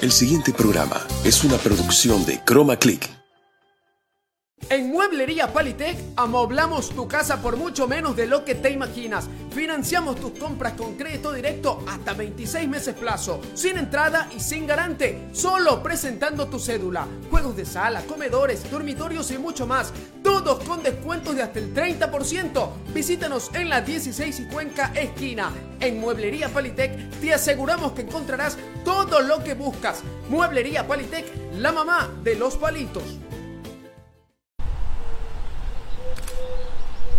El siguiente programa es una producción de Chroma Click. En Mueblería Palitec amoblamos tu casa por mucho menos de lo que te imaginas. Financiamos tus compras con crédito directo hasta 26 meses plazo, sin entrada y sin garante, solo presentando tu cédula. Juegos de sala, comedores, dormitorios y mucho más. Todos con descuentos de hasta el 30%. Visítanos en la 16 y Cuenca esquina. En Mueblería Palitec te aseguramos que encontrarás todo lo que buscas. Mueblería Palitec, la mamá de los palitos.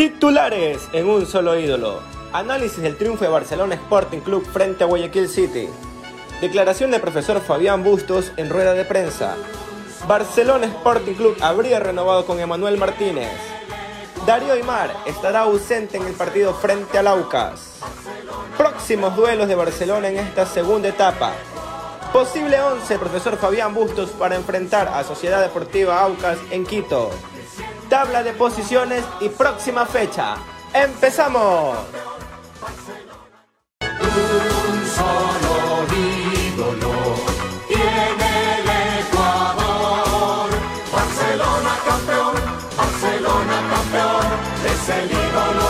Titulares en un solo ídolo. Análisis del triunfo de Barcelona Sporting Club frente a Guayaquil City. Declaración del profesor Fabián Bustos en rueda de prensa. Barcelona Sporting Club habría renovado con Emanuel Martínez. Darío Aymar estará ausente en el partido frente al Aucas. Próximos duelos de Barcelona en esta segunda etapa. Posible 11 profesor Fabián Bustos para enfrentar a Sociedad Deportiva Aucas en Quito. Tabla de posiciones y próxima fecha. ¡Empezamos! Un solo ídolo tiene el Ecuador. Barcelona campeón, Barcelona campeón, es el ídolo